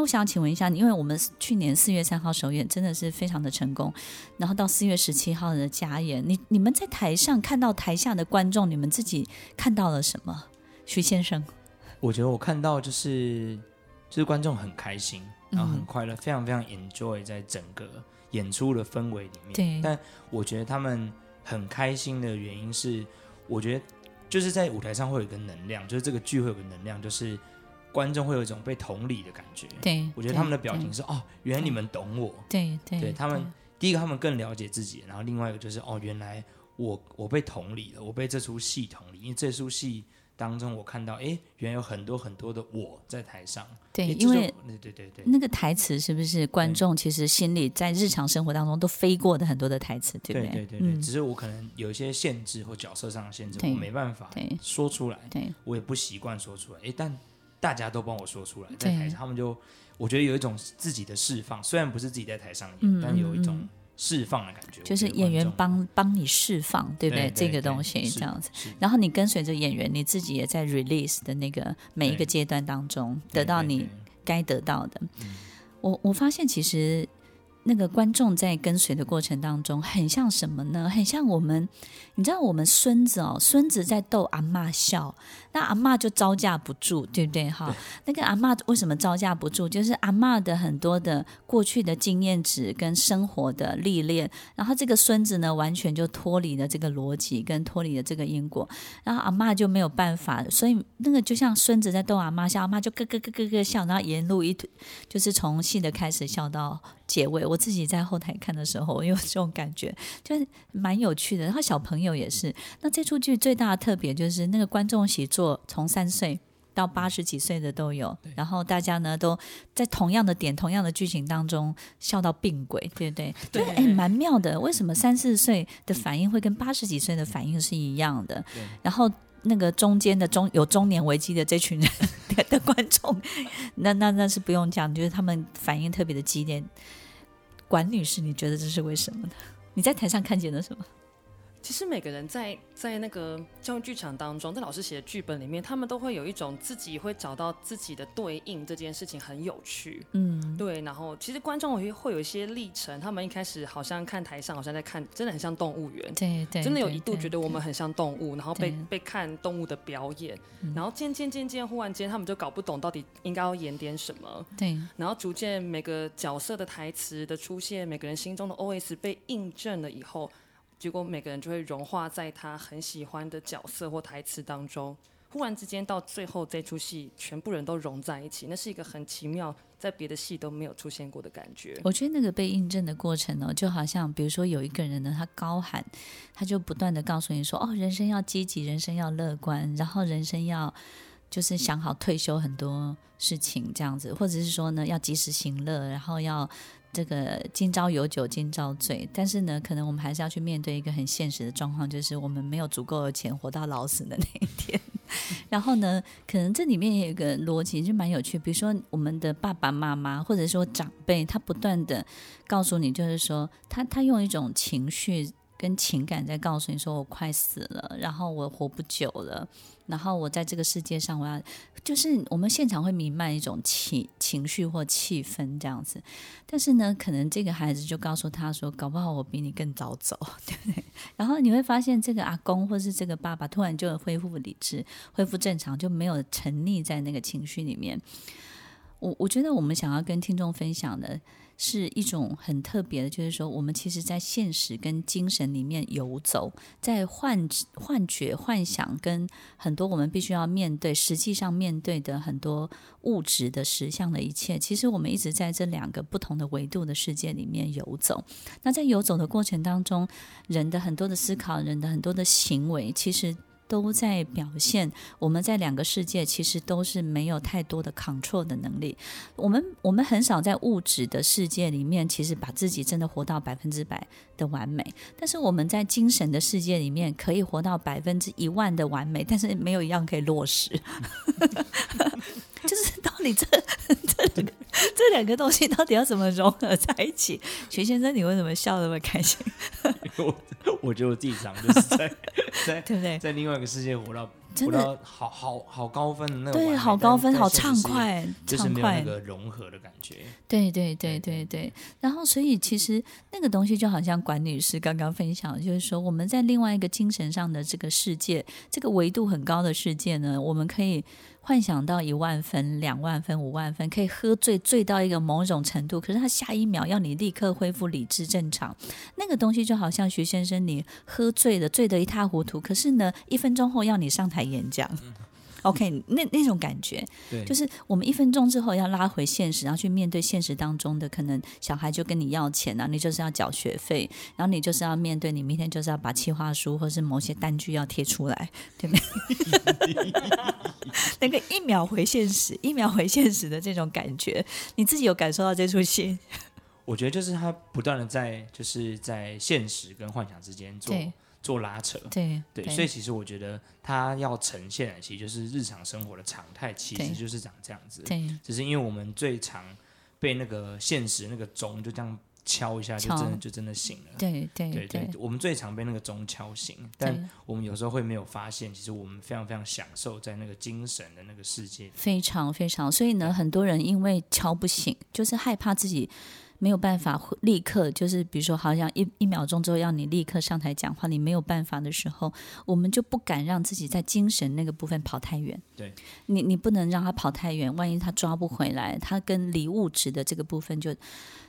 那我想请问一下，因为我们去年四月三号首演真的是非常的成功，然后到四月十七号的加演，你你们在台上看到台下的观众，你们自己看到了什么？徐先生，我觉得我看到就是就是观众很开心，然后很快乐，嗯、非常非常 enjoy 在整个演出的氛围里面。对，但我觉得他们很开心的原因是，我觉得就是在舞台上会有一个能量，就是这个剧会有个能量，就是。观众会有一种被同理的感觉。对，我觉得他们的表情是哦，原来你们懂我。对对，对他们第一个，他们更了解自己，然后另外一个就是哦，原来我我被同理了，我被这出戏同理，因为这出戏当中我看到，哎，原来有很多很多的我在台上。对，因为对对对对，那个台词是不是观众其实心里在日常生活当中都飞过的很多的台词，对不对？对对对，只是我可能有一些限制或角色上的限制，我没办法说出来。对，我也不习惯说出来。哎，但。大家都帮我说出来，在台上他们就，我觉得有一种自己的释放，虽然不是自己在台上演，嗯、但有一种释放的感觉。就是演员帮帮你释放，对不对？对对对，这个东西这样子，然后你跟随着演员，你自己也在 release 的那个每一个阶段当中，得到你该得到的。我我发现其实。那个观众在跟随的过程当中，很像什么呢？很像我们，你知道，我们孙子哦，孙子在逗阿嬷笑，那阿嬷就招架不住，对不对？哈，那个阿嬷为什么招架不住？就是阿嬷的很多的过去的经验值跟生活的历练，然后这个孙子呢，完全就脱离了这个逻辑，跟脱离了这个因果，然后阿嬷就没有办法，所以那个就像孙子在逗阿嬷笑，阿嬷就咯咯咯咯咯笑，然后沿路一就是从戏的开始笑到结尾。我自己在后台看的时候，我有这种感觉，就是蛮有趣的。然后小朋友也是。那这出剧最大的特别就是那个观众席座从三岁到八十几岁的都有，然后大家呢都在同样的点、同样的剧情当中笑到病鬼，对不对？对，哎，蛮妙的。为什么三四岁的反应会跟八十几岁的反应是一样的？然后那个中间的中有中年危机的这群人 的观众，那那那是不用讲，就是他们反应特别的激烈。管女士，你觉得这是为什么呢？你在台上看见了什么？其实每个人在在那个教育剧场当中，在老师写的剧本里面，他们都会有一种自己会找到自己的对应，这件事情很有趣。嗯，对。然后其实观众会会有一些历程，他们一开始好像看台上，好像在看，真的很像动物园。对对，真的有一度觉得我们很像动物，然后被被看动物的表演，然后渐渐渐渐，忽然间他们就搞不懂到底应该要演点什么。对。然后逐渐每个角色的台词的出现，每个人心中的 OS 被印证了以后。结果每个人就会融化在他很喜欢的角色或台词当中，忽然之间到最后这出戏全部人都融在一起，那是一个很奇妙，在别的戏都没有出现过的感觉。我觉得那个被印证的过程呢，就好像比如说有一个人呢，他高喊，他就不断的告诉你说：“哦，人生要积极，人生要乐观，然后人生要就是想好退休很多事情这样子，或者是说呢，要及时行乐，然后要。”这个今朝有酒今朝醉，但是呢，可能我们还是要去面对一个很现实的状况，就是我们没有足够的钱活到老死的那一天。然后呢，可能这里面也有一个逻辑，就蛮有趣。比如说，我们的爸爸妈妈或者说长辈，他不断的告诉你，就是说，他他用一种情绪。跟情感在告诉你说，我快死了，然后我活不久了，然后我在这个世界上，我要就是我们现场会弥漫一种情情绪或气氛这样子，但是呢，可能这个孩子就告诉他说，搞不好我比你更早走，对不对？然后你会发现，这个阿公或是这个爸爸突然就恢复理智，恢复正常，就没有沉溺在那个情绪里面。我我觉得我们想要跟听众分享的。是一种很特别的，就是说，我们其实，在现实跟精神里面游走，在幻幻觉、幻想跟很多我们必须要面对、实际上面对的很多物质的实相的一切，其实我们一直在这两个不同的维度的世界里面游走。那在游走的过程当中，人的很多的思考，人的很多的行为，其实。都在表现，我们在两个世界其实都是没有太多的 control 的能力。我们我们很少在物质的世界里面，其实把自己真的活到百分之百的完美。但是我们在精神的世界里面，可以活到百分之一万的完美，但是没有一样可以落实。就是到底这这两个这两个东西到底要怎么融合在一起？徐先生，你为什么笑那么开心？我我觉得我自己常就是在在对不对？在另外一个世界活到真的好好好高分的那对，好高分，好畅快，就是没有那个融合的感觉。对对对对对。然后，所以其实那个东西就好像管女士刚刚分享，就是说我们在另外一个精神上的这个世界，这个维度很高的世界呢，我们可以。幻想到一万分、两万分、五万分，可以喝醉醉到一个某种程度，可是他下一秒要你立刻恢复理智正常，那个东西就好像徐先生，你喝醉了，醉得一塌糊涂，可是呢，一分钟后要你上台演讲。OK，那那种感觉，对，就是我们一分钟之后要拉回现实，然后去面对现实当中的可能小孩就跟你要钱啊，你就是要缴学费，然后你就是要面对你明天就是要把企划书或是某些单据要贴出来，对不对？那个一秒回现实，一秒回现实的这种感觉，你自己有感受到这出戏？我觉得就是他不断的在就是在现实跟幻想之间做。做拉扯，对对，所以其实我觉得他要呈现的，其实就是日常生活的常态，其实就是长这样子。对，只是因为我们最常被那个现实那个钟就这样敲一下，就真的就真的醒了。对对对对，我们最常被那个钟敲醒，但我们有时候会没有发现，其实我们非常非常享受在那个精神的那个世界。非常非常，所以呢，很多人因为敲不醒，就是害怕自己。没有办法立刻，就是比如说，好像一一秒钟之后要你立刻上台讲话，你没有办法的时候，我们就不敢让自己在精神那个部分跑太远。对，你你不能让他跑太远，万一他抓不回来，他跟离物质的这个部分就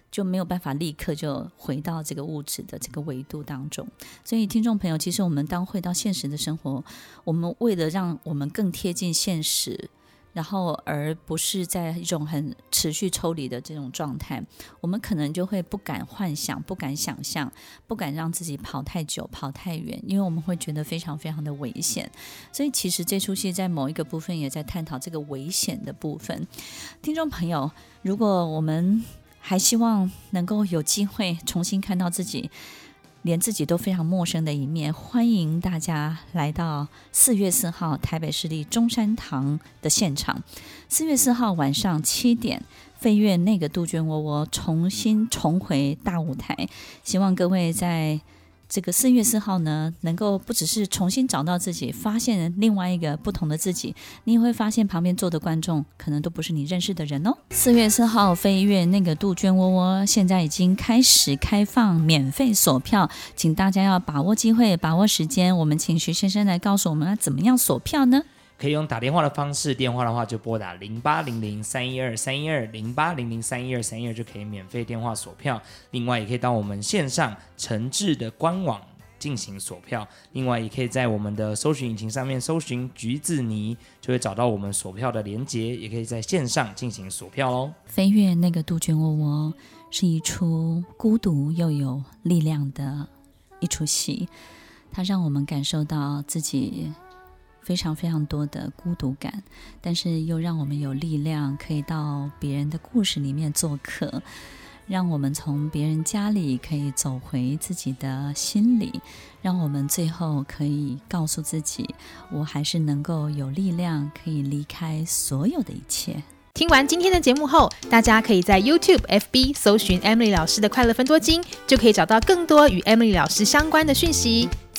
就没有办法立刻就回到这个物质的这个维度当中。所以，听众朋友，其实我们当回到现实的生活，我们为了让我们更贴近现实。然后，而不是在一种很持续抽离的这种状态，我们可能就会不敢幻想、不敢想象、不敢让自己跑太久、跑太远，因为我们会觉得非常非常的危险。所以，其实这出戏在某一个部分也在探讨这个危险的部分。听众朋友，如果我们还希望能够有机会重新看到自己。连自己都非常陌生的一面，欢迎大家来到四月四号台北市立中山堂的现场。四月四号晚上七点，飞跃那个杜鹃窝窝重新重回大舞台，希望各位在。这个四月四号呢，能够不只是重新找到自己，发现另外一个不同的自己，你也会发现旁边坐的观众可能都不是你认识的人哦。四月四号飞跃那个杜鹃窝窝，现在已经开始开放免费锁票，请大家要把握机会，把握时间。我们请徐先生来告诉我们要怎么样锁票呢？可以用打电话的方式，电话的话就拨打零八零零三一二三一二零八零零三一二三一二就可以免费电话锁票。另外，也可以到我们线上诚挚的官网进行锁票。另外，也可以在我们的搜寻引擎上面搜寻“橘子泥”，就会找到我们锁票的连接。也可以在线上进行锁票哦。飞跃那个杜鹃窝窝是一出孤独又有力量的一出戏，它让我们感受到自己。非常非常多的孤独感，但是又让我们有力量，可以到别人的故事里面做客，让我们从别人家里可以走回自己的心里，让我们最后可以告诉自己，我还是能够有力量，可以离开所有的一切。听完今天的节目后，大家可以在 YouTube、FB 搜寻 Emily 老师的快乐分多金，就可以找到更多与 Emily 老师相关的讯息。